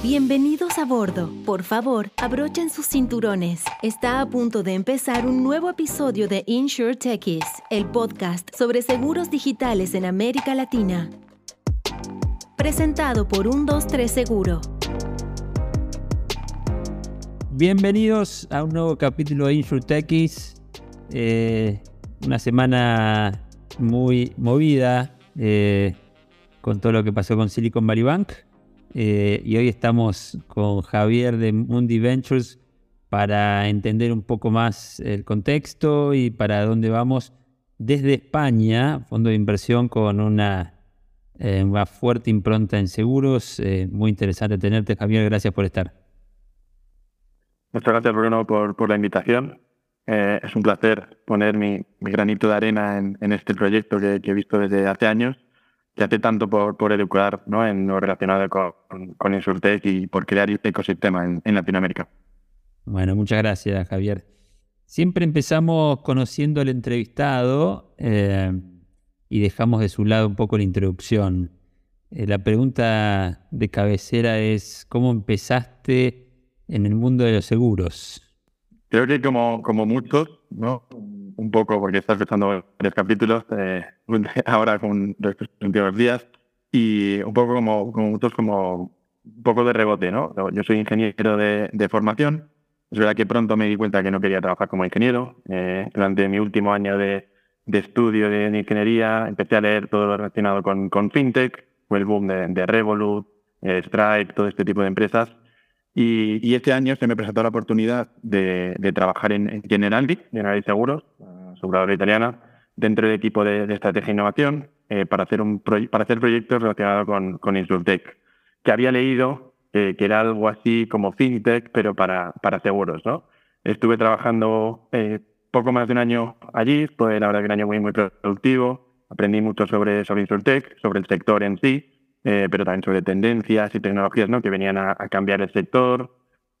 Bienvenidos a bordo. Por favor, abrochen sus cinturones. Está a punto de empezar un nuevo episodio de Insure el podcast sobre seguros digitales en América Latina. Presentado por 123 Seguro. Bienvenidos a un nuevo capítulo de Insure Techies. Eh, una semana muy movida eh, con todo lo que pasó con Silicon Valley Bank. Eh, y hoy estamos con Javier de Mundi Ventures para entender un poco más el contexto y para dónde vamos desde España, fondo de inversión con una, eh, una fuerte impronta en seguros. Eh, muy interesante tenerte, Javier, gracias por estar. Muchas gracias, Bruno, por, por la invitación. es un placer poner mi, granito de arena en, este proyecto que he visto desde hace años que hace tanto por, por educar ¿no? en lo relacionado con, con Insurtech y por crear este ecosistema en, en, Latinoamérica. Bueno, muchas gracias, Javier. Siempre empezamos conociendo al entrevistado eh, y dejamos de su lado un poco la introducción. Eh, la pregunta de cabecera es, ¿cómo empezaste en el mundo de los seguros? Creo que como, como muchos, ¿no? Un poco, porque estás escuchando varios capítulos, eh, ahora con los últimos días, y un poco como, como muchos, como un poco de rebote, ¿no? Yo soy ingeniero de, de formación, es verdad que pronto me di cuenta que no quería trabajar como ingeniero. Eh, durante mi último año de, de estudio de, ingeniería empecé a leer todo lo relacionado con, con fintech, fue el boom de, de Revolut, eh, Stripe, todo este tipo de empresas. Y, este año se me presentó la oportunidad de, trabajar en, Generali, Generali Seguros, aseguradora italiana, dentro del equipo de, estrategia e innovación eh, para, hacer un para hacer proyectos relacionados con, con Insurtech, que había leído que era algo así como FinTech, pero para, para seguros. ¿no? Estuve trabajando eh, poco más de un año allí, fue la verdad que un año muy, muy productivo, aprendí mucho sobre, sobre Insurtech, sobre el sector en sí, eh, pero también sobre tendencias y tecnologías ¿no? que venían a, cambiar el sector.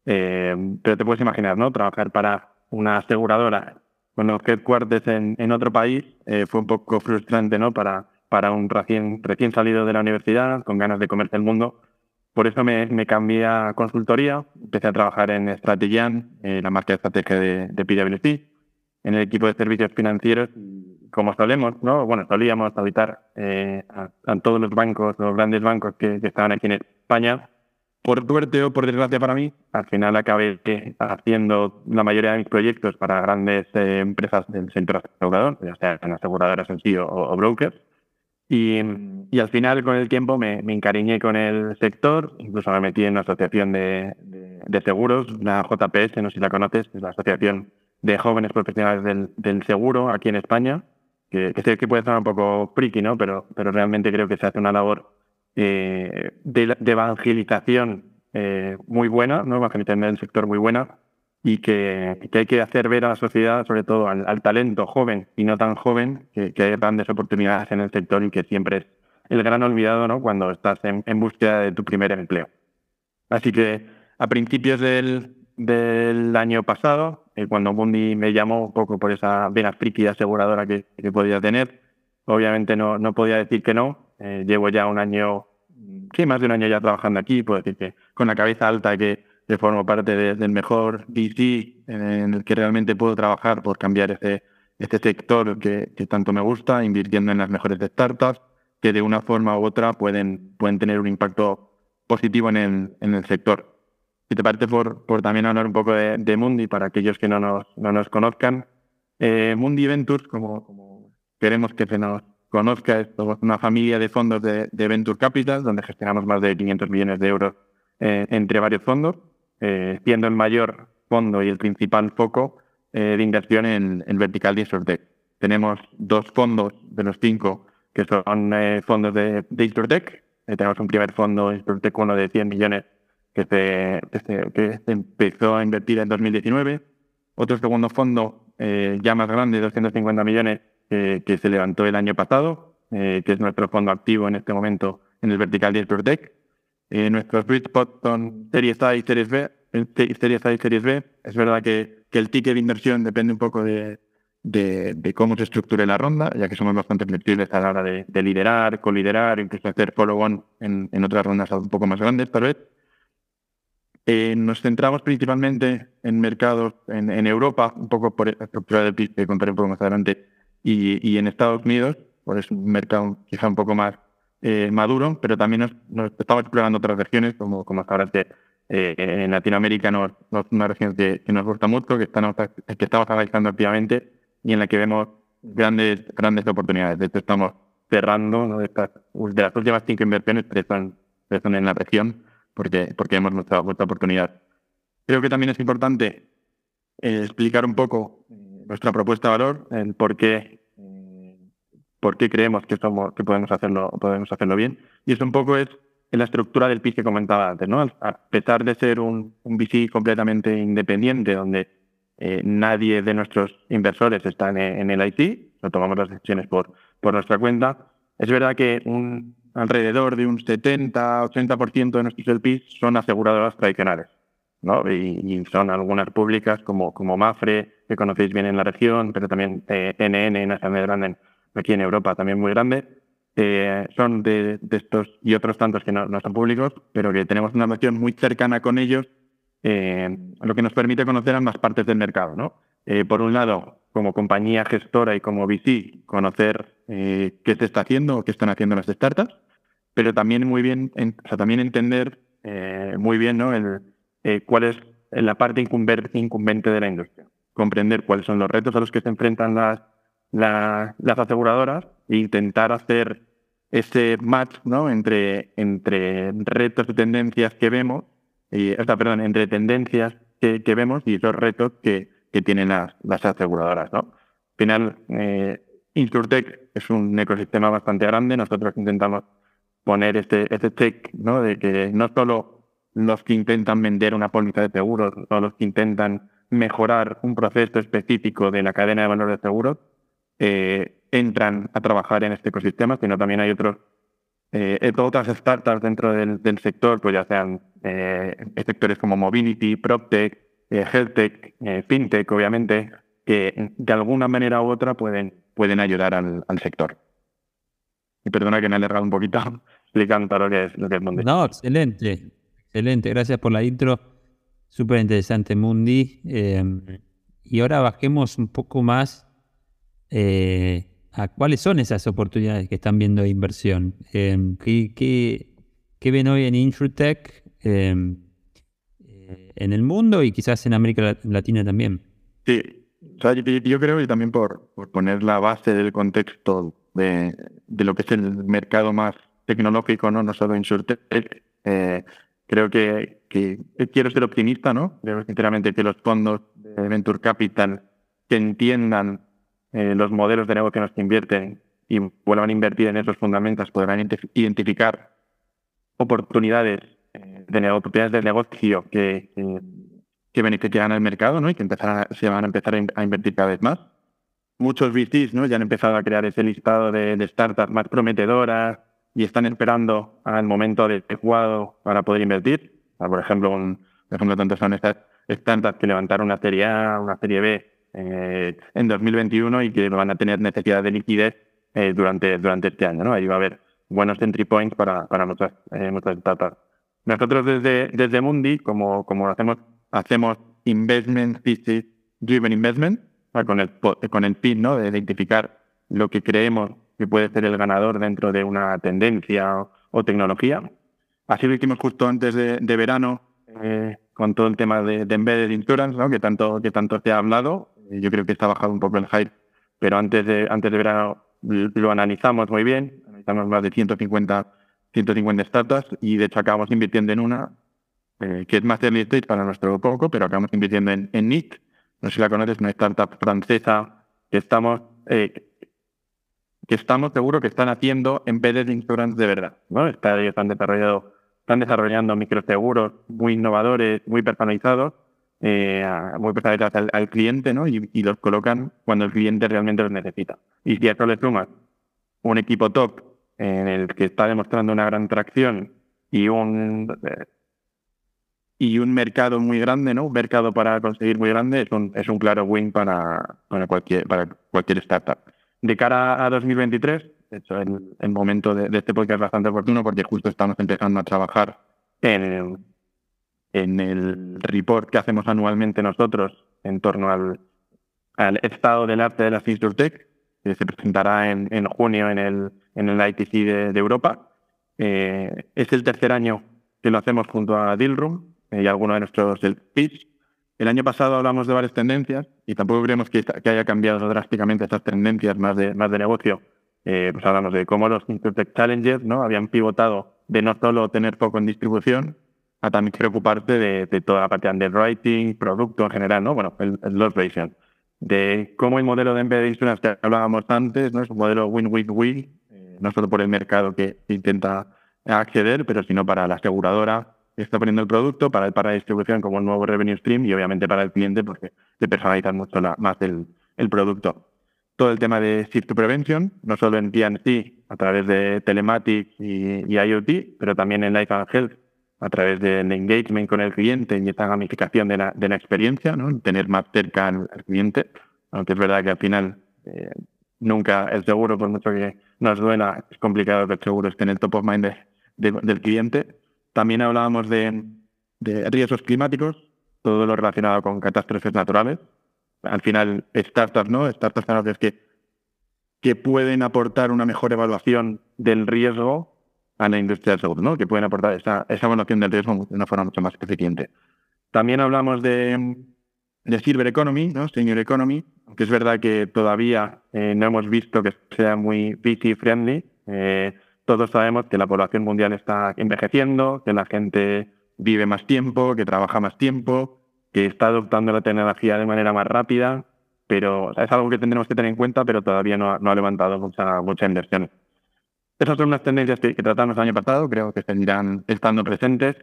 Eh, pero te puedes imaginar, ¿no? Trabajar para una aseguradora con los headquarters en, en otro país eh, fue un poco frustrante, ¿no? Para, para un recién, recién salido de la universidad, con ganas de comerse el mundo. Por eso me, me cambié a consultoría, empecé a trabajar en Strategian, la marca de estrategia de, de PwC, en el equipo de servicios financieros como solemos, ¿no? Bueno, solíamos auditar eh, a, todos los bancos, los grandes bancos que, estaban aquí en España. Por suerte o por desgracia para mí, al final acabé haciendo la mayoría de mis proyectos para grandes eh, empresas del sector asegurador, ya sean aseguradoras en sí o, brokers. Y, y, al final, con el tiempo, me, me, encariñé con el sector, incluso me metí en una asociación de, de, de seguros, la JPS, no sé si la conoces, es la Asociación de Jóvenes Profesionales del, del Seguro aquí en España que, sé que puede sonar un poco friki, ¿no? Pero, pero realmente creo que se hace una labor eh, de, evangelización eh, muy buena, ¿no? Evangelización del sector muy buena y que, que, hay que hacer ver a la sociedad, sobre todo al, talento joven y no tan joven, que, hay grandes oportunidades en el sector y que siempre es el gran olvidado, ¿no? Cuando estás en, en búsqueda de tu primer empleo. Así que a principios del, del año pasado, eh, cuando Mundi me llamó un poco por esa vena friki aseguradora que, podía tener. Obviamente no, no podía decir que no. Eh, llevo ya un año, sí, más de un año ya trabajando aquí. Puedo decir que con la cabeza alta que, que formo parte del mejor DC en el que realmente puedo trabajar por cambiar ese, este sector que, que tanto me gusta, invirtiendo en las mejores startups que de una forma u otra pueden, pueden tener un impacto positivo en el, en el sector. Si te parece, por, por también hablar un poco de, Mundi para aquellos que no nos, no nos conozcan. Eh, Mundi Ventures, como, queremos que se nos conozca, es una familia de fondos de, de, Venture Capital, donde gestionamos más de 500 millones de euros eh, entre varios fondos, eh, siendo el mayor fondo y el principal foco de inversión en el vertical de Insurtech. Tenemos dos fondos de los cinco que son fondos de, de Insurtech. tenemos un primer fondo, Insurtech 1 de 100 millones que se, que se empezó a invertir en 2019. Otro segundo fondo eh, ya más grande, 250 millones, que se levantó el año pasado, eh, que es nuestro fondo activo en este momento en el vertical de Protect. Eh, nuestros sweet spots son Series A y Series B. Series A y Series B. Es verdad que, que el ticket de inversión depende un poco de, de, de, cómo se estructure la ronda, ya que somos bastante flexibles a la hora de, de liderar, coliderar, incluso hacer follow-on en, en, otras rondas un poco más grandes, tal vez. Eh, nos centramos principalmente en mercados en, Europa, un poco por la estructura del PIB que contaré un poco más adelante, y, en Estados Unidos, por es un mercado quizá un poco más eh, maduro, pero también nos, estamos explorando otras regiones, como, como hasta ahora eh, en Latinoamérica, no, es una región que, nos gusta mucho, que estamos, que estamos analizando activamente y en la que vemos grandes, grandes oportunidades. De hecho, estamos cerrando de, estas, de las últimas cinco inversiones, tres son, en la región, porque, porque hemos mostrado vuestra oportunidad. Creo que también es importante eh, explicar un poco nuestra propuesta de valor, el por qué, por qué creemos que, somos, que podemos, hacerlo, podemos hacerlo bien. Y eso un poco es en la estructura del PIS que comentaba antes. ¿no? A pesar de ser un, un VC completamente independiente, donde eh, nadie de nuestros inversores está en, el IT, no tomamos las decisiones por, por nuestra cuenta, es verdad que un, alrededor de un 70-80% de nuestros LPs son aseguradoras tradicionales. ¿no? Y, son algunas públicas como, como Mafre, que conocéis bien en la región, pero también eh, NN, National Grande, aquí en Europa también muy grande. Eh, son de, estos y otros tantos que no, no, son públicos, pero que tenemos una relación muy cercana con ellos, eh, lo que nos permite conocer ambas partes del mercado. ¿no? Eh, por un lado, como compañía gestora y como VC, conocer qué se está haciendo o qué están haciendo las startups, pero también muy bien, o sea, también entender muy bien ¿no? el, cuál es la parte incumbente de la industria, comprender cuáles son los retos a los que se enfrentan las, las aseguradoras e intentar hacer ese match ¿no? entre, entre retos y tendencias que vemos, y, o perdón, entre tendencias que, que, vemos y esos retos que, que tienen las, las aseguradoras. ¿no? Al final, eh, Insurtech es un ecosistema bastante grande. Nosotros intentamos poner este, este check ¿no? de que no solo los que intentan vender una póliza de seguros o los que intentan mejorar un proceso específico de la cadena de valor de seguros, eh, entran a trabajar en este ecosistema, sino también hay otros, eh, otras startups dentro del, sector, pues ya sean eh, sectores como Mobility, PropTech, eh, HealthTech, eh, FinTech, obviamente, que de alguna manera u otra pueden, pueden ayudar al, sector. Y perdona que me he alargado un poquito explicando lo que es, lo que es Mundi. No, excelente, excelente. Gracias por la intro. Súper interesante, Mundi. y ahora bajemos un poco más eh, a cuáles son esas oportunidades que están viendo de inversión. Em, ¿qué, ven hoy en InsurTech eh, en el mundo y quizás en América Latina también? Sí, yo, creo que también por, poner la base del contexto de, lo que es el mercado más tecnológico, no, no solo InsurTech, eh, creo que, que, quiero ser optimista, ¿no? Creo sinceramente que los fondos de Venture Capital que entiendan eh, los modelos de negocio en los que invierten y vuelvan a invertir en esos fundamentos, podrán identificar oportunidades eh, de, oportunidades de negocio que, que, beneficiarán al mercado ¿no? y que se van a empezar a invertir cada vez más. Muchos VCs ¿no? ya han empezado a crear ese listado de, startups más prometedoras y están esperando al momento adecuado para poder invertir. por ejemplo, un, por ejemplo, tanto son estas startups que levantaron una serie A, una serie B eh, en 2021 y que van a tener necesidad de liquidez eh, durante, durante este año. ¿no? Ahí va a haber buenos entry points para, para muchas, eh, muchas startups. Nosotros desde, desde Mundi, como, como hacemos, hacemos investment thesis driven investment, con el, con el fin ¿no? de identificar lo que creemos que puede ser el ganador dentro de una tendencia o, tecnología. Así lo hicimos justo antes de, de verano eh, con todo el tema de, de embedded insurance, ¿no? que, tanto, que tanto se ha hablado. Yo creo que está bajado un poco el hype, pero antes de, antes de verano lo analizamos muy bien, analizamos más de 150, 150 startups y de hecho acabamos invirtiendo en una eh, que es más early stage para nuestro poco, pero acabamos invirtiendo en, en NIT, no sé si la conoces, una startup francesa que estamos, eh, que estamos seguros que están haciendo embedded insurance de verdad. ¿no? Está, desarrollando, están desarrollando microseguros muy innovadores, muy personalizados, eh, muy personalizados al, cliente, ¿no? Y, los colocan cuando el cliente realmente los necesita. Y si a eso le sumas un equipo top en el que está demostrando una gran tracción y un eh, y un mercado muy grande, ¿no? Un mercado para conseguir muy grande es un, es un claro win para, para, cualquier, para cualquier startup. De cara a 2023, hecho, el, el momento de, de, este podcast es bastante oportuno porque justo estamos empezando a trabajar en, en el report que hacemos anualmente nosotros en torno al, al estado del arte de las InsurTech, que se presentará en, en junio en el, en el ITC de, de Europa. Eh, es el tercer año que lo hacemos junto a Dealroom y algunos de nuestros pitch. El año pasado hablamos de varias tendencias y tampoco creemos que, que haya cambiado drásticamente estas tendencias más de, más de negocio. Eh, pues hablamos de cómo los InsurTech Challenges ¿no? habían pivotado de no solo tener foco en distribución, a también preocuparse de, de, toda la parte de underwriting, producto en general, ¿no? Bueno, el, el loss. De cómo el modelo de embedded insurance que hablábamos antes, ¿no? Es un modelo win-win-win, eh, no solo por el mercado que intenta acceder, pero sino para la aseguradora está poniendo el producto, para el para distribución como un nuevo revenue stream y obviamente para el cliente porque se personaliza mucho más el, el producto todo el tema de Shift to Prevention, no solo en PNC a través de Telematics y, IoT, pero también en Life and Health a través del engagement con el cliente y esta gamificación de la, de la experiencia, ¿no? tener más cerca al, cliente, aunque es verdad que al final eh, nunca el seguro, por mucho que nos duela, es complicado que el seguro esté en el top of mind de, de, del cliente. También hablábamos de, riesgos climáticos, todo lo relacionado con catástrofes naturales, al final startups, ¿no? Startups que, que pueden aportar una mejor evaluación del riesgo a la industria del seguro, ¿no? Que pueden aportar esa, esa evaluación del riesgo de una forma mucho más eficiente. También hablamos de, de Silver Economy, ¿no? Senior Economy, aunque es verdad que todavía eh, no hemos visto que sea muy VC friendly. Eh, todos sabemos que la población mundial está envejeciendo, que la gente vive más tiempo, que trabaja más tiempo, que está adoptando la tecnología de manera más rápida, pero es algo que tendremos que tener en cuenta, pero todavía no ha, no ha levantado mucha, mucha inversión. Esas son unas tendencias que, que, tratamos el año pasado, creo que seguirán estando presentes,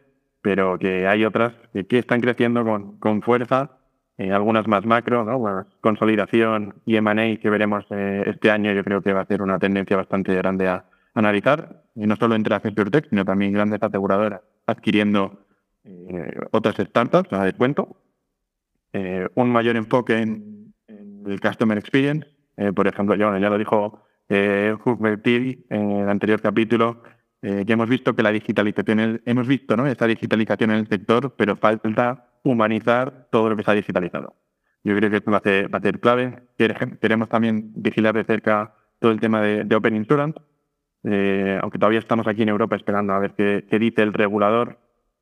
pero que hay otras que, que están creciendo con, con fuerza, eh, algunas más macro, ¿no? bueno, consolidación y M&A que veremos eh, este año, yo creo que va a ser una tendencia bastante grande a analizar, no solo entre las Tech, sino también grandes aseguradoras adquiriendo eh, otras startups a descuento, eh, un mayor enfoque en, en el Customer Experience. Eh, por ejemplo, ya, lo dijo eh, en el anterior capítulo, eh, que hemos visto que la digitalización, hemos visto ¿no? esa digitalización en el sector, pero falta humanizar todo lo que ha digitalizado. Yo creo que esto va a ser, va a ser clave. Queremos también vigilar de cerca todo el tema de Open Insurance, eh, aunque todavía estamos aquí en Europa esperando a ver qué, qué dice el regulador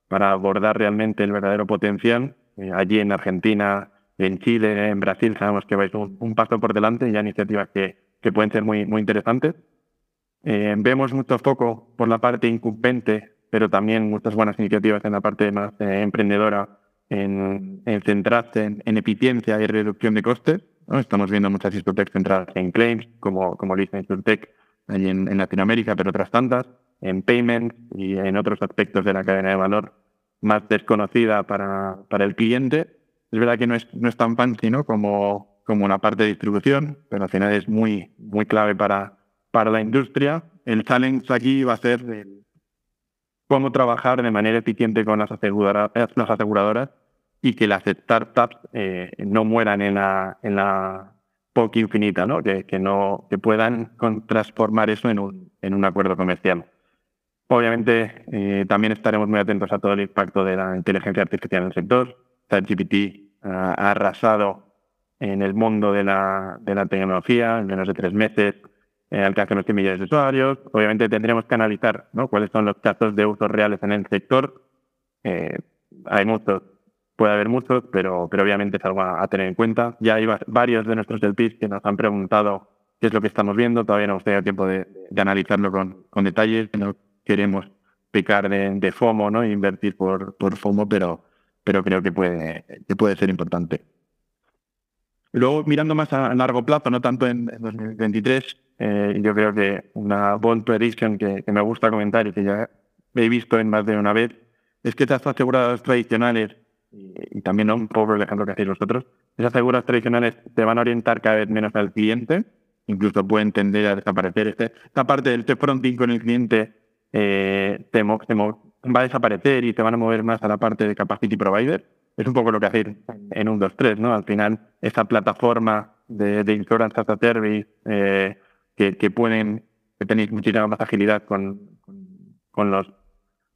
para abordar realmente el verdadero potencial. Eh, allí en Argentina, en Chile, en Brasil, sabemos que vais un, paso por delante y ya iniciativas que, pueden ser muy, interesantes. Eh, vemos mucho foco por la parte incumbente, pero también muchas buenas iniciativas en la parte más emprendedora, en, en centrarse en, en, eficiencia y reducción de costes. Estamos viendo muchas insurtech centradas en claims, como, como Lisa Insurtech allí en, Latinoamérica, pero otras tantas, en payments y en otros aspectos de la cadena de valor más desconocida para, para el cliente. Es verdad que no es, no es tan fancy ¿no? como, como una parte de distribución, pero al final es muy, muy clave para, para la industria. El challenge aquí va a ser cómo trabajar de manera eficiente con las aseguradoras, las aseguradoras y que las startups eh, no mueran en la, en la POC infinita, ¿no? Que, no, que puedan transformar eso en un, en un acuerdo comercial. Obviamente, eh, también estaremos muy atentos a todo el impacto de la inteligencia artificial en el sector. ChatGPT ha arrasado en el mundo de la, de la tecnología en menos de tres meses, eh, alcanza unos 100 millones de usuarios. Obviamente tendremos que analizar ¿no? cuáles son los casos de usos reales en el sector. Eh, hay muchos, puede haber muchos, pero, pero obviamente es algo a, a tener en cuenta. Ya hay varios de nuestros LPs que nos han preguntado qué es lo que estamos viendo. Todavía no hemos tenido tiempo de, analizarlo con, con detalles. No queremos pecar de, FOMO, ¿no? Invertir por, por FOMO, pero, pero creo que puede, que puede ser importante. Luego, mirando más a largo plazo, no tanto en, en 2023, eh, yo creo que una bond prediction que, que, me gusta comentar y que ya he visto en más de una vez, es que estas aseguradoras tradicionales, y, también ¿no? un poco el ejemplo que hacéis vosotros, esas aseguradoras tradicionales te van a orientar cada vez menos al cliente, incluso pueden tender a desaparecer. Este, esta parte del fronting con el cliente eh, te, te va a desaparecer y te van a mover más a la parte de capacity provider. Es un poco lo que hacer en un 2.3, ¿no? Al final, esa plataforma de, de insurance as a service eh, que, pueden, que tenéis muchísima más agilidad con, con los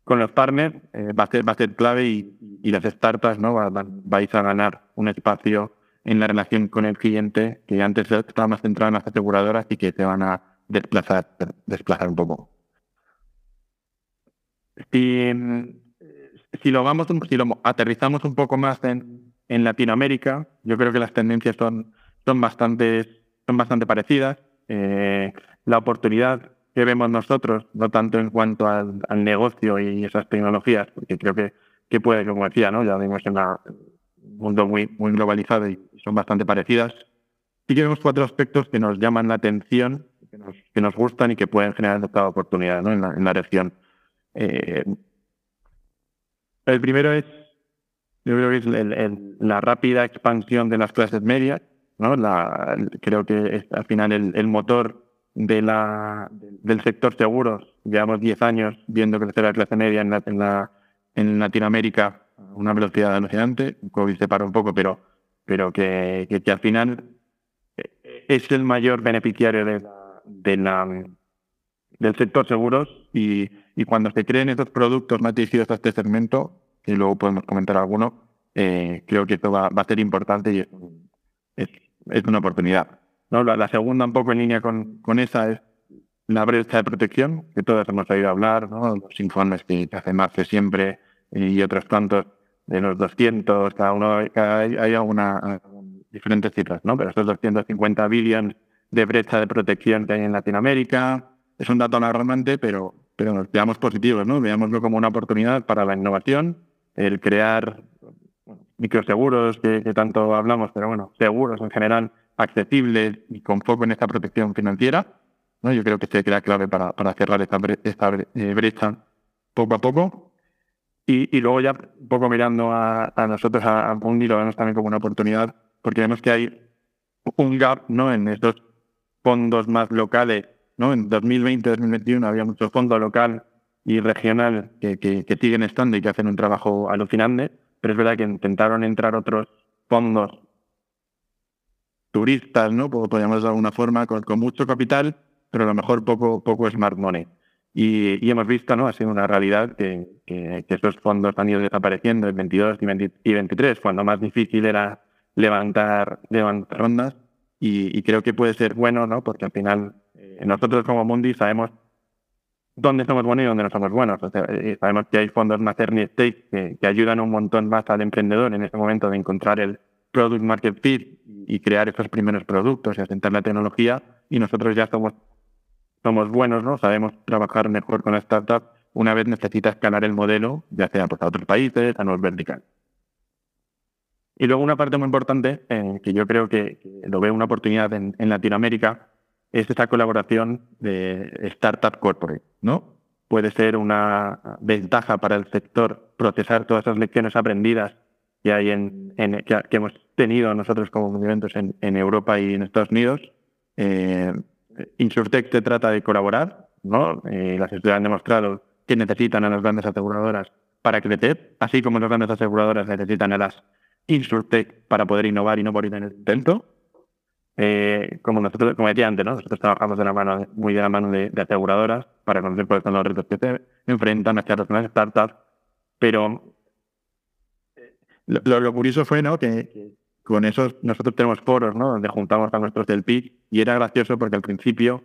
con los partners eh, va, a ser, va clave y, y las startups ¿no? vais a ganar un espacio en la relación con el cliente que antes estaba más centrado en las aseguradoras y que te van a desplazar, desplazar un poco. Si, lo vamos, si lo aterrizamos un poco más en, en Latinoamérica, yo creo que las tendencias son, son, bastante, son bastante parecidas. Eh, la oportunidad que vemos nosotros, no tanto en cuanto al, negocio y esas tecnologías, porque creo que, que puede, como decía, ¿no? ya vimos en un mundo muy, muy globalizado y son bastante parecidas. Sí que vemos cuatro aspectos que nos llaman la atención, que nos, que nos gustan y que pueden generar esta oportunidad ¿no? en, la, en la región. Eh, el primero es, yo creo que es la rápida expansión de las clases medias. ¿no? La, creo que al final el, motor de la, del sector seguros. Llevamos 10 años viendo crecer la clase media en, la, en, Latinoamérica a una velocidad alucinante. COVID se paró un poco, pero, pero que, que, al final es el mayor beneficiario de de la, del sector seguros y, y cuando se creen estos productos más dirigidos a este segmento, y luego podemos comentar alguno, eh, creo que esto va, va, a ser importante y es, es, una oportunidad. ¿No? La, segunda, un poco en línea con, con esa, es la brecha de protección, que todos hemos oído hablar, ¿no? los informes que hace Marce siempre y otros tantos de los 200, cada uno, cada, hay alguna, diferentes cifras, ¿no? pero estos 250 billones de brecha de protección que hay en Latinoamérica, es un dato alarmante, pero, pero nos veamos positivos, ¿no? Veámoslo como una oportunidad para la innovación, el crear microseguros que, tanto hablamos, pero bueno, seguros en general accesibles y con foco en esta protección financiera. ¿no? Yo creo que se crea clave para, para cerrar esta, esta eh, brecha poco a poco. Y, y, luego ya un poco mirando a, a nosotros, a, a lo vemos también como una oportunidad, porque vemos que hay un gap ¿no? en estos fondos más locales ¿no? En 2020-2021 había mucho fondo local y regional que, que, siguen estando y que hacen un trabajo alucinante, pero es verdad que intentaron entrar otros fondos turistas, ¿no? Podríamos de alguna forma, con, mucho capital, pero a lo mejor poco, poco smart money. Y, y hemos visto, ¿no? Ha sido una realidad que, que, esos fondos han ido desapareciendo en 22 y, 23, cuando más difícil era levantar, levantar rondas. Y, y, creo que puede ser bueno, ¿no? Porque al final eh, nosotros como Mundi sabemos dónde somos buenos y dónde no somos buenos. Eh, sabemos que hay fondos más early stage que, ayudan un montón más al emprendedor en ese momento de encontrar el product market fit y crear esos primeros productos y asentar la tecnología. Y nosotros ya somos, somos buenos, ¿no? Sabemos trabajar mejor con la startup una vez necesita escalar el modelo, ya sea pues, a otros países, a nuevos vertical. Y luego una parte muy importante, eh, que yo creo que, lo veo una oportunidad en Latinoamérica, es esta colaboración de Startup Corporate, ¿no? Puede ser una ventaja para el sector procesar todas esas lecciones aprendidas que hay en, que, hemos tenido nosotros como movimientos en, en Europa y en Estados Unidos. Eh, Insurtech se trata de colaborar, ¿no? Eh, las estudios han demostrado que necesitan a las grandes aseguradoras para crecer, así como las grandes aseguradoras necesitan a las Insurtech para poder innovar y no morir en el intento. Eh, como nosotros, como decía antes, ¿no? nosotros trabajamos de la mano, muy de la mano de, aseguradoras para conocer cuáles son los retos que se enfrentan hacia las startups, pero lo, lo, curioso fue ¿no? que, con esos nosotros tenemos foros ¿no? donde juntamos a nuestros del PIC y era gracioso porque al principio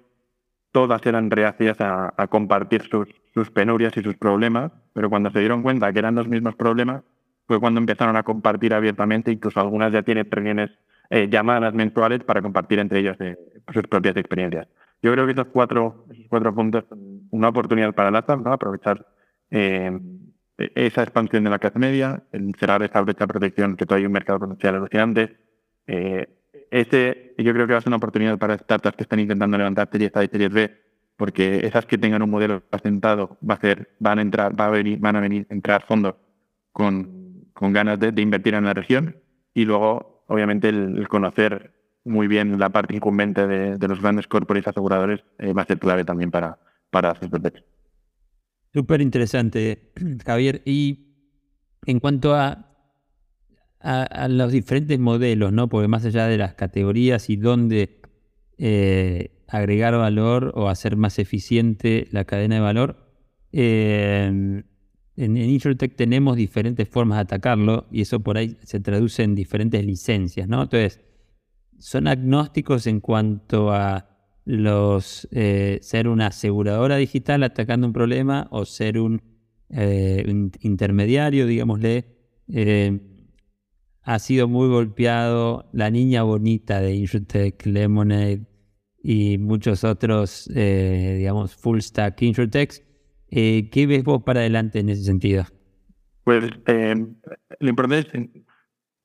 todas eran reacias a, a compartir sus, sus penurias y sus problemas, pero cuando se dieron cuenta que eran los mismos problemas fue cuando empezaron a compartir abiertamente, incluso algunas ya tienen reuniones eh, llamadas mensuales para compartir entre ellos eh, sus propias experiencias. Yo creo que estos cuatro, cuatro puntos son una oportunidad para la ¿no? aprovechar eh, esa expansión de la clase media, el cerrar esa brecha de protección que todavía hay un mercado potencial alucinante. Eh, ese yo creo que va a ser una oportunidad para startups que están intentando levantar series A y series B, porque esas que tengan un modelo asentado va a ser, van a entrar, va a venir, van a venir entrar fondos con, con ganas de, de invertir en la región y luego obviamente el, conocer muy bien la parte incumbente de, los grandes corporates aseguradores eh, va a ser clave también para, para Super Súper interesante, Javier. Y en cuanto a, a, los diferentes modelos, ¿no? Porque más allá de las categorías y dónde eh, agregar valor o hacer más eficiente la cadena de valor, eh, en, en tenemos diferentes formas de atacarlo y eso por ahí se traduce en diferentes licencias, ¿no? Entonces, son agnósticos en cuanto a los eh, ser una aseguradora digital atacando un problema o ser un, eh, intermediario, digámosle. Eh, ha sido muy golpeado la niña bonita de InsurTech, Lemonade y muchos otros, digamos, full stack InsurTechs. ¿Qué ves vos para adelante en ese sentido? Pues lo importante es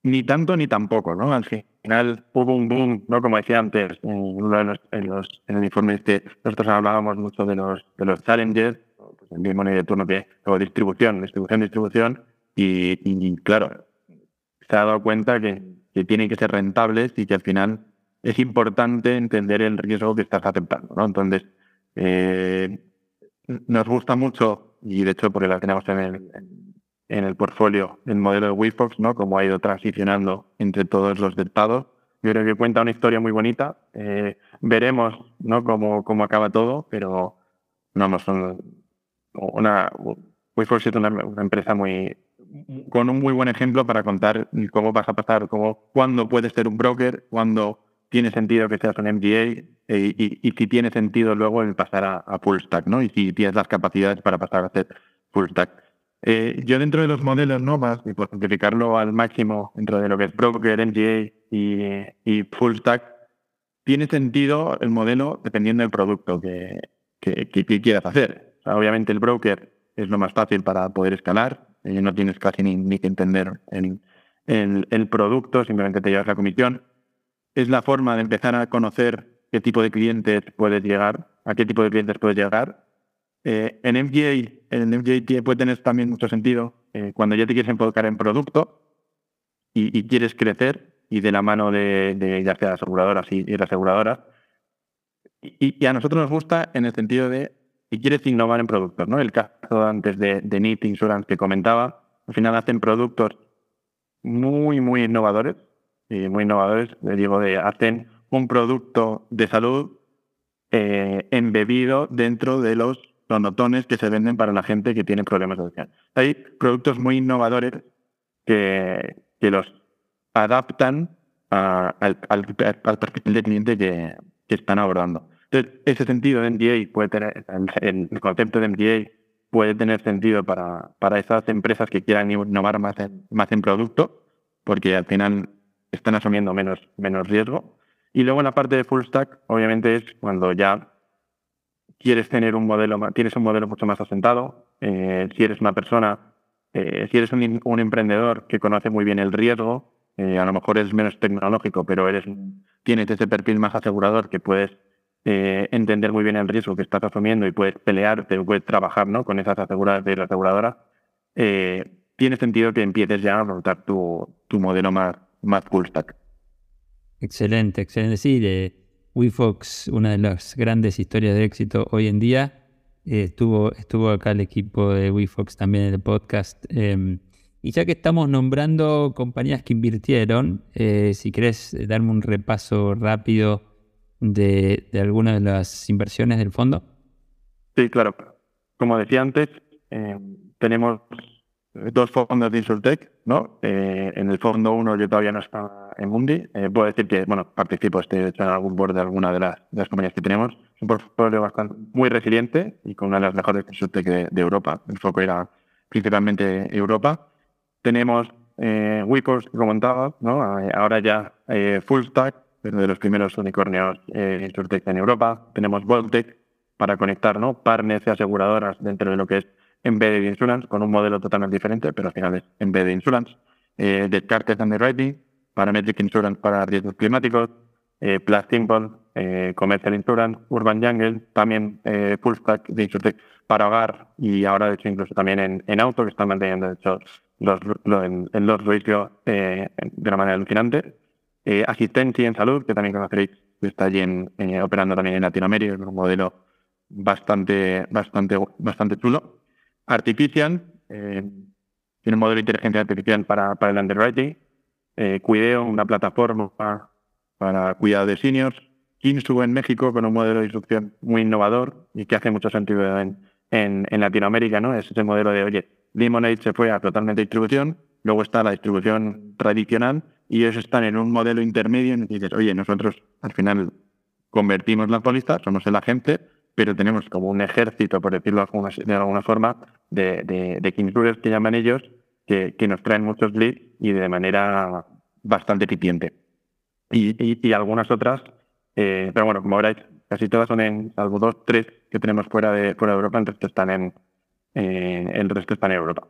ni tanto ni tampoco, ¿no? Al final hubo un boom, ¿no? Como decía antes, en, los, en, el informe este, nosotros hablábamos mucho de los, de los challenges, pues el mismo de turno que o distribución, distribución, distribución, y, claro, se ha dado cuenta que, que, tienen que ser rentables y que al final es importante entender el riesgo que estás aceptando, ¿no? Entonces, eh, nos gusta mucho, y de hecho porque la tenemos en el, en el portfolio el modelo de WeFox, ¿no? Cómo ha ido transicionando entre todos los estados. Yo creo que cuenta una historia muy bonita. Eh, veremos, ¿no? Cómo, cómo acaba todo, pero no, son una WeFox es una, empresa muy con un muy buen ejemplo para contar cómo vas a pasar, cómo, cuándo puedes ser un broker, cuándo tiene sentido que seas un MGA eh, y, si tiene sentido luego el pasar a, a, full stack, ¿no? Y si tienes las capacidades para pasar a ser full stack. Eh, yo dentro de los modelos no más, y por simplificarlo al máximo dentro de lo que es broker, MGA y, full stack, tiene sentido el modelo dependiendo del producto que, quieras hacer. obviamente el broker es lo más fácil para poder escalar, y no tienes casi ni, que entender el, el, producto, simplemente te llevas la comisión. Es la forma de empezar a conocer qué tipo de clientes puedes llegar, a qué tipo de clientes puedes llegar eh, en MGA, en puede tener también mucho sentido eh, cuando ya te quieres enfocar en producto y, quieres crecer y de la mano de, ya sea aseguradoras y, y aseguradoras. Y, a nosotros nos gusta en el sentido de que quieres innovar en productos, ¿no? El caso antes de, de NIT Insurance que comentaba, al final hacen productos muy, muy innovadores, y muy innovadores, digo, de hacen un producto de salud eh, embebido dentro de los notones que se venden para la gente que tiene problemas adicción. Hay productos muy innovadores que, que los adaptan al, al, perfil de cliente que, que, están abordando. Entonces, ese sentido de MDA puede tener, el, concepto de MDA puede tener sentido para, para esas empresas que quieran innovar más en, más en producto, porque al final están asumiendo menos, menos riesgo. Y luego en la parte de full stack, obviamente es cuando ya quieres tener un modelo, tienes un modelo mucho más asentado, eh, si eres una persona, eh, si eres un, emprendedor que conoce muy bien el riesgo, eh, a lo mejor es menos tecnológico, pero eres, tienes ese perfil más asegurador que puedes entender muy bien el riesgo que estás asumiendo y puedes pelearte, puedes trabajar ¿no? con esas aseguradoras de la aseguradora, tiene sentido que empieces ya a montar tu, tu modelo más, más full stack. Excelente, excelente. Sí, WeFox, una de las grandes historias de éxito hoy en día. Eh, estuvo, estuvo acá el equipo de WeFox también en el podcast. Em, y ya que estamos nombrando compañías que invirtieron, eh, si querés darme un repaso rápido de, de algunas de las inversiones del fondo. Sí, claro. Como decía antes, em, tenemos dos fondos de Insurtech, ¿no? Eh, en el fondo uno yo todavía no está en Mundi. Eh, puedo decir que, bueno, participo, estoy hecho en algún board de alguna de las, de las compañías que tenemos. Es un portfolio bastante muy resiliente y con una de las mejores Insurtech de, de Europa. El foco era principalmente Europa. Tenemos eh, que comentaba, ¿no? Ahora ya eh, Full Stack, de los primeros unicornios eh, Insurtech en Europa. Tenemos Voltec para conectar, ¿no? Partners y aseguradoras dentro de lo que es Embedded Insurance, con un modelo totalmente diferente, pero al final es Embedded Insurance. Eh, Descartes Underwriting, Parametric Insurance para riesgos climáticos, eh, Plus Simple, eh, Commercial Insurance, Urban Jungle, también eh, Full Stack de Insurtech para hogar y ahora de hecho incluso también en, en auto, que están manteniendo de hecho los, en, los ratios eh, de una manera alucinante. Eh, asistencia en salud, que también conoceréis, que está allí en, operando también en Latinoamérica, es un modelo bastante, bastante, bastante chulo. Artificial, eh, tiene un modelo de inteligencia artificial para, para el underwriting. Eh, Cuideo, una plataforma para, cuidado de seniors. Kinsu en México, con un modelo de instrucción muy innovador y que hace mucho sentido en, en, Latinoamérica, ¿no? Es ese modelo de, oye, Lemonade se fue a totalmente distribución, luego está la distribución tradicional y ellos están en un modelo intermedio en el que dices, oye, nosotros al final convertimos las pólizas, somos el agente, pero tenemos como un ejército, por decirlo de alguna, forma, de, de, de que llaman ellos, que, que, nos traen muchos leads y de manera bastante eficiente. Y, y, algunas otras, eh, pero bueno, como veréis, casi todas son en, salvo dos, tres que tenemos fuera de, fuera de Europa, resto están en, el resto están en Europa.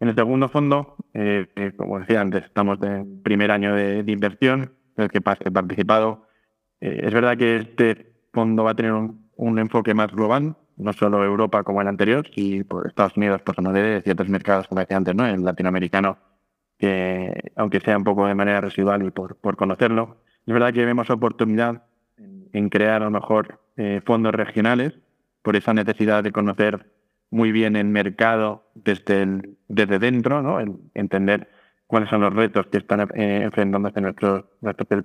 En el segundo fondo, eh, eh, como decía antes, estamos en primer año de, inversión, en el que he participado. es verdad que este fondo va a tener un, un enfoque más global, no solo Europa como el anterior, y por Estados Unidos, por no de ciertos mercados, como decía antes, ¿no? el latinoamericano, que aunque sea un poco de manera residual y por, por conocerlo, es verdad que vemos oportunidad en, crear a lo mejor eh, fondos regionales por esa necesidad de conocer muy bien el mercado desde, desde dentro, ¿no? El entender cuáles son los retos que están eh, enfrentándose nuestros, nuestros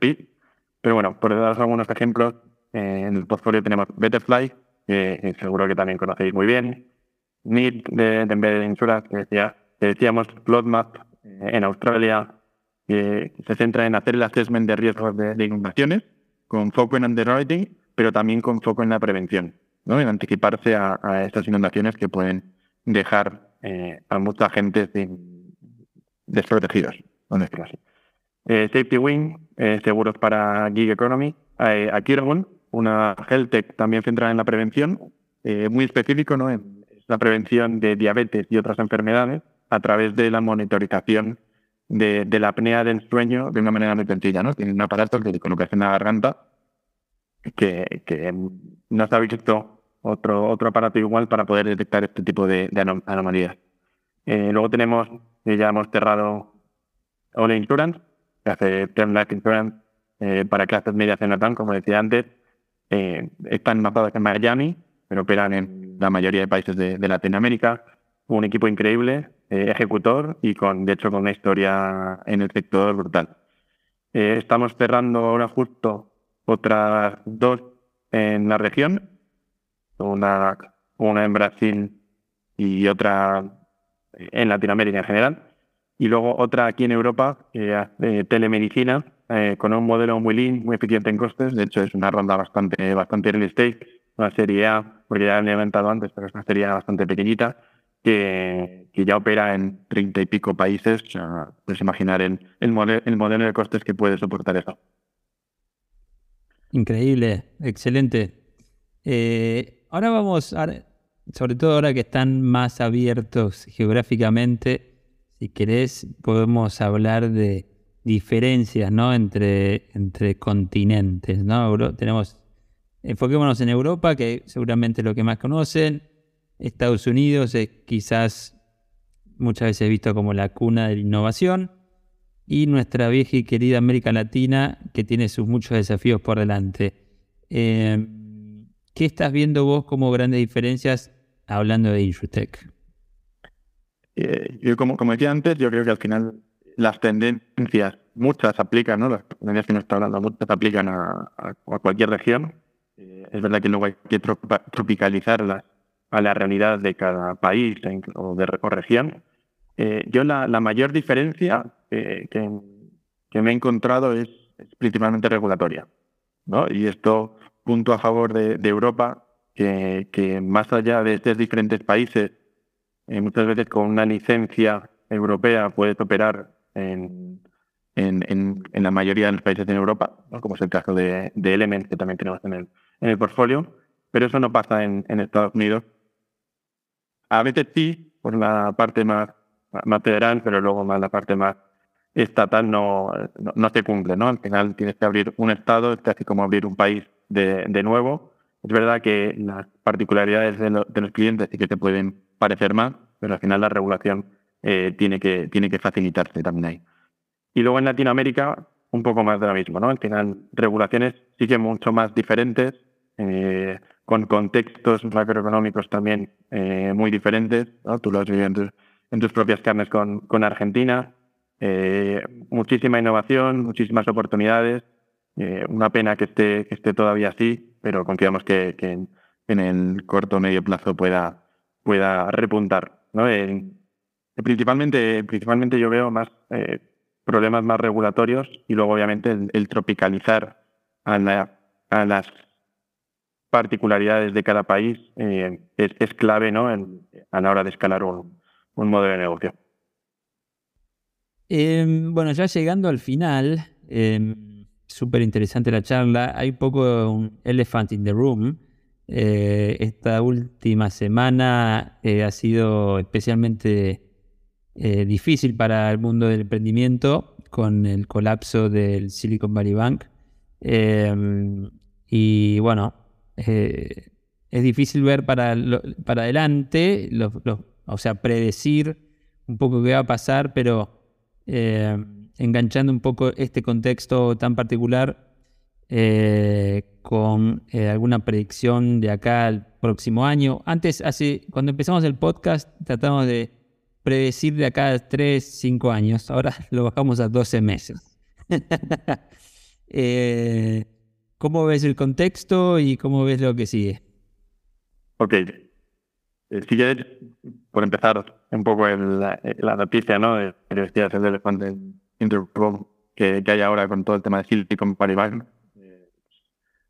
Pero bueno, por dar algunos ejemplos, eh, en el portfolio tenemos Betterfly, que seguro que también conocéis muy bien. NIT de, de Embedded Insurance, que, decía, decíamos Floodmap eh, en Australia, que se centra en hacer el assessment de riesgos de, inundaciones, con foco en underwriting, pero también con foco en la prevención, ¿no? en anticiparse a, estas inundaciones que pueden dejar eh, a mucha gente sin, desprotegidos, así. Safety Wing, seguros para gig economy. a Kiragon, una health tech también centrada en la prevención, eh, muy específico, ¿no? En la prevención de diabetes y otras enfermedades a través de la monitorización de, la apnea del sueño de una manera muy sencilla, ¿no? Tiene un aparato que colocas en la garganta que, no se ha visto otro, otro aparato igual para poder detectar este tipo de, anomalías. Eh, luego tenemos, ya hemos cerrado All Insurance, que hace Term Life Insurance eh, para clases medias en Latam, como decía antes, eh, están mapadas en Miami, pero operan en la mayoría de países de, Latinoamérica. Un equipo increíble, eh, ejecutor y con, de hecho, con una historia en el sector brutal. Eh, estamos cerrando ahora justo otras dos en la región, una, en Brasil y otra en Latinoamérica en general, y luego otra aquí en Europa, hace telemedicina, eh, con un modelo muy lean, muy eficiente en costes. De hecho, es una ronda bastante, bastante real estate, una serie A, porque ya he levantado antes, pero es una serie A bastante pequeñita, que, que ya opera en treinta y pico países. O puedes imaginar el, el, modelo de costes que puede soportar eso. Increíble, excelente. Eh, ahora vamos, sobre todo ahora que están más abiertos geográficamente, si querés, podemos hablar de diferencias ¿no? entre, entre continentes. ¿no? tenemos, enfoquémonos en Europa, que seguramente es lo que más conocen. Estados Unidos es quizás muchas veces visto como la cuna de la innovación. Y nuestra vieja y querida América Latina, que tiene sus muchos desafíos por delante. Eh, ¿Qué estás viendo vos como grandes diferencias hablando de InsurTech? Eh, yo, como, como decía antes, yo creo que al final las tendencias, muchas aplican, ¿no? Las tendencias que nos está hablando, muchas aplican a, cualquier región. Eh, es verdad que luego hay que tropicalizarlas a la realidad de cada país o, de, región. Eh, yo la, mayor diferencia que, que, me he encontrado es, principalmente regulatoria. ¿no? Y esto punto a favor de, Europa, que, que, más allá de estos diferentes países, eh, muchas veces con una licencia europea puedes operar en, en, en, la mayoría de los países en Europa, como es el caso de, de, Element, que también tenemos en el, en el portfolio, pero eso no pasa en, en Estados Unidos. A veces sí, por la parte más, más federal, pero luego más la parte más estatal no, no, se cumple, ¿no? Al final tienes que abrir un estado, es casi como abrir un país de, de nuevo. Es verdad que las particularidades de, de, los clientes sí que te pueden parecer más, pero al final la regulación eh, tiene, que, tiene que facilitarse también ahí. Y luego en Latinoamérica, un poco más de lo mismo, ¿no? Al final, regulaciones sí que mucho más diferentes, eh, con contextos macroeconómicos también eh, muy diferentes, ¿no? Tú lo has vivido en tus, propias carnes con, con Argentina. muchísima innovación, muchísimas oportunidades. una pena que esté, que esté todavía así, pero confiamos que, que en, el corto o medio plazo pueda, pueda repuntar. ¿no? En, Principalmente, principalmente yo veo más eh, problemas más regulatorios y luego obviamente el, tropicalizar a, las particularidades de cada país eh, es, clave ¿no? a la hora de escalar un, modelo de negocio. Em, bueno, ya llegando al final, em, súper interesante la charla, hay un poco un elephant in the room. Eh, esta última semana ha sido especialmente eh, difícil para el mundo del emprendimiento con el colapso del Silicon Valley Bank. Em, y bueno, eh, es difícil ver para, para adelante, o sea, predecir un poco qué va a pasar, pero em, enganchando un poco este contexto tan particular eh, con alguna predicción de acá al próximo año. Antes, hace, cuando empezamos el podcast, tratamos de predecir de acá a 3, 5 años. Ahora lo bajamos a 12 meses. Eh, ¿Cómo ves el contexto y cómo ves lo que sigue? Ok. Eh, sigue, por empezar, un poco la, noticia ¿no? de que decías el elefante Interpol que, hay ahora con todo el tema de Silicon Valley Bank. Eh,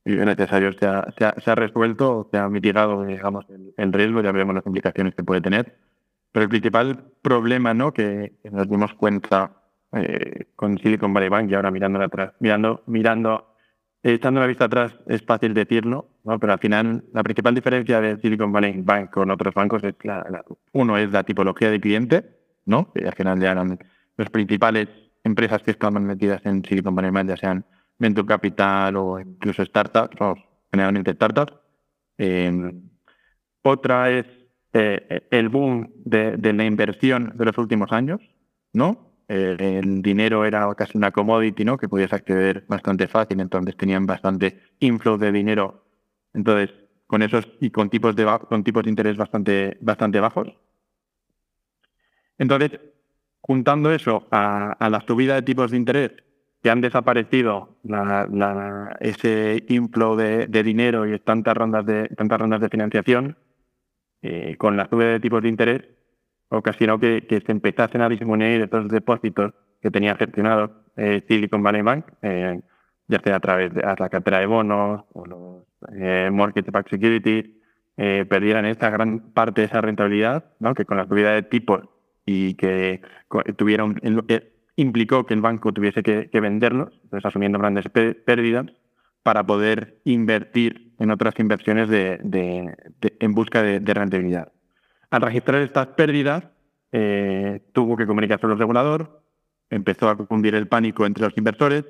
y necesario se ha, se, ha, resuelto, se ha mitigado digamos, el, el riesgo, ya veremos las implicaciones que puede tener. Pero el principal problema ¿no? que, nos dimos cuenta eh, con Silicon Valley Bank y ahora mirando atrás, mirando, mirando, echando la vista atrás es fácil decirlo, ¿no? pero al final la principal diferencia de Silicon Valley Bank con otros bancos es la, uno es la tipología de cliente, ¿no? que al final ya eran las principales empresas que estaban metidas en Silicon Valley Bank, ya sean venture capital o incluso startups, o generalmente startups. Eh, otra es eh, el boom de, la inversión de los últimos años, ¿no? Eh, el dinero era casi una commodity, ¿no? Que podías acceder bastante fácil, entonces tenían bastante inflow de dinero. Entonces, con esos y con tipos de con tipos de interés bastante, bastante bajos. Entonces, juntando eso a, la subida de tipos de interés que han desaparecido ese inflow de, de, dinero y tantas rondas de tantas rondas de financiación, eh, con la subida de tipos de interés, ocasionó que, que se empezasen a disminuir estos depósitos que tenía gestionados eh, Silicon Valley Bank, eh, ya sea a través de la cartera de bonos o los mortgage backed securities, perdieran esta gran parte de esa rentabilidad, ¿no? que con la subida de tipos y que tuvieron, implicó que el banco tuviese que, venderlos, entonces asumiendo grandes pérdidas, para poder invertir en otras inversiones de, en busca de, rentabilidad. Al registrar estas pérdidas, eh, tuvo que comunicarse el regulador, empezó a confundir el pánico entre los inversores,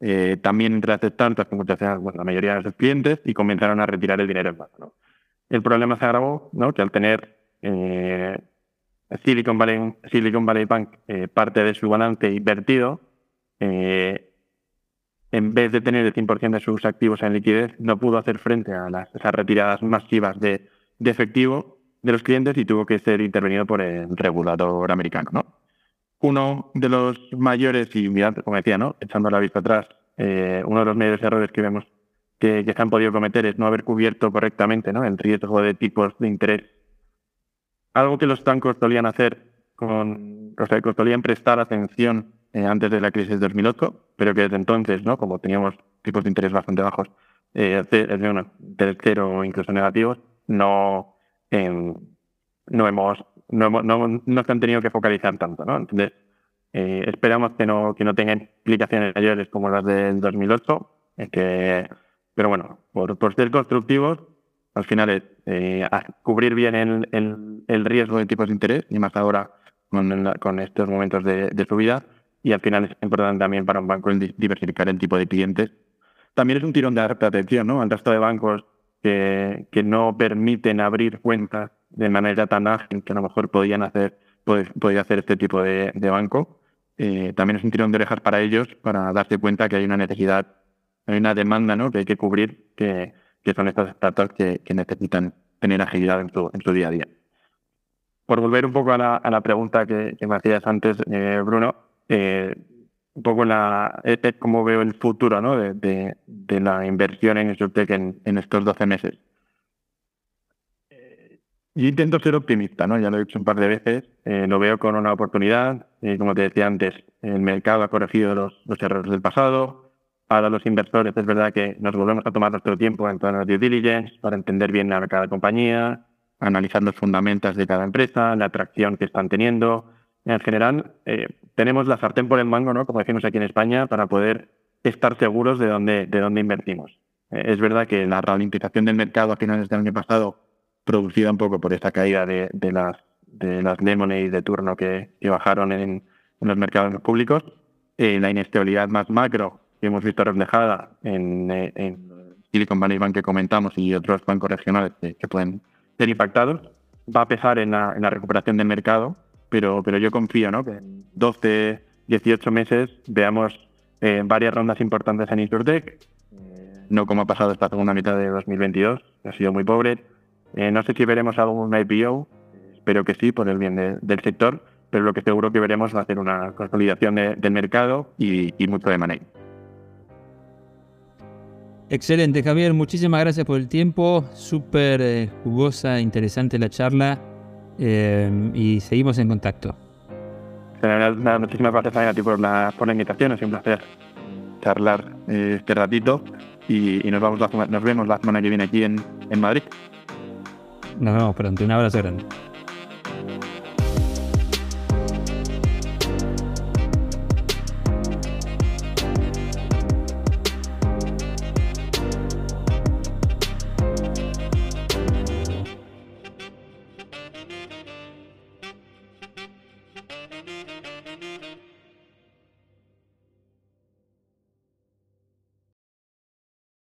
eh, también entre las startups, como bueno, la mayoría de sus clientes, y comenzaron a retirar el dinero en banco. El problema se agravó ¿no? que al tener eh, Silicon, Valley, Silicon Valley Bank parte de su balance invertido, en vez de tener el 100% de sus activos en liquidez, no pudo hacer frente a las, esas retiradas masivas de, efectivo de los clientes y tuvo que ser intervenido por el regulador americano. ¿no? Uno de los mayores, y mirad, como decía, ¿no? echando la vista atrás, eh, uno de los mayores errores que vemos que, se han podido cometer es no haber cubierto correctamente ¿no? el riesgo de tipos de interés. Algo que los bancos solían hacer, con, o sea, solían prestar atención eh, antes de la crisis de 2008, pero que desde entonces, ¿no? como teníamos tipos de interés bastante bajos, eh, cero o incluso negativos, no, em, no, hemos, no, no, no, se han tenido que focalizar tanto. ¿no? Entonces, eh, esperamos que no, que no tengan implicaciones mayores como las del 2008, que, pero bueno, por, por ser constructivos, al final es eh, cubrir bien el, el, el, riesgo de tipos de interés, y más ahora con, con estos momentos de, de subida, y al final es importante también para un banco diversificar el tipo de clientes. También es un tirón de atención ¿no? al resto de bancos que, que no permiten abrir cuentas de manera tan ágil que a lo mejor podían hacer, hacer este tipo de, banco. Eh, también es un tirón de orejas para ellos para darse cuenta que hay una necesidad, hay una demanda ¿no? que hay que cubrir, que, que son estas startups que, que necesitan tener agilidad en su, en su día a día. Por volver un poco a la, a la pregunta que, que me hacías antes, eh, Bruno, eh, un poco la, es, como veo el futuro ¿no? de, la inversión en SurTech en, en estos 12 meses. Eh, yo intento ser optimista, ¿no? Ya lo he dicho un par de veces. Eh, lo veo con una oportunidad. Eh, como te decía antes, el mercado ha corregido los, los, errores del pasado. Ahora los inversores es verdad que nos volvemos a tomar nuestro tiempo en toda la due diligence para entender bien a cada compañía, analizar los fundamentos de cada empresa, la atracción que están teniendo. En general, eh, tenemos la sartén por el mango, ¿no? Como decimos aquí en España, para poder estar seguros de dónde, de dónde invertimos. es verdad que la ralentización del mercado a finales del año pasado producida un poco por esta caída de, de las de las lemonades de turno que, que bajaron en, en, los mercados públicos, eh, la inestabilidad más macro que hemos visto reflejada en, eh, en, Silicon Valley Bank que comentamos y otros bancos regionales que, que pueden ser impactados, va a pesar en la, en la, recuperación del mercado, pero, pero yo confío ¿no? que en 12, 18 meses veamos eh, varias rondas importantes en InsurTech, no como ha pasado esta segunda mitad de 2022, que ha sido muy pobre, eh, no sé si veremos algún IPO, espero que sí, por el bien de, del sector, pero lo que seguro que veremos va a ser una consolidación de, del mercado y, y, mucho de money. Excelente, Javier. Muchísimas gracias por el tiempo. Súper eh, jugosa, interesante la charla. Eh, y seguimos en contacto. Nada, muchísimas gracias a ti por la, por la invitación. Es un placer charlar eh, este ratito. Y, y, nos, vamos la, nos vemos la semana que viene aquí en, en Madrid. Nos vemos pronto. Un abrazo grande.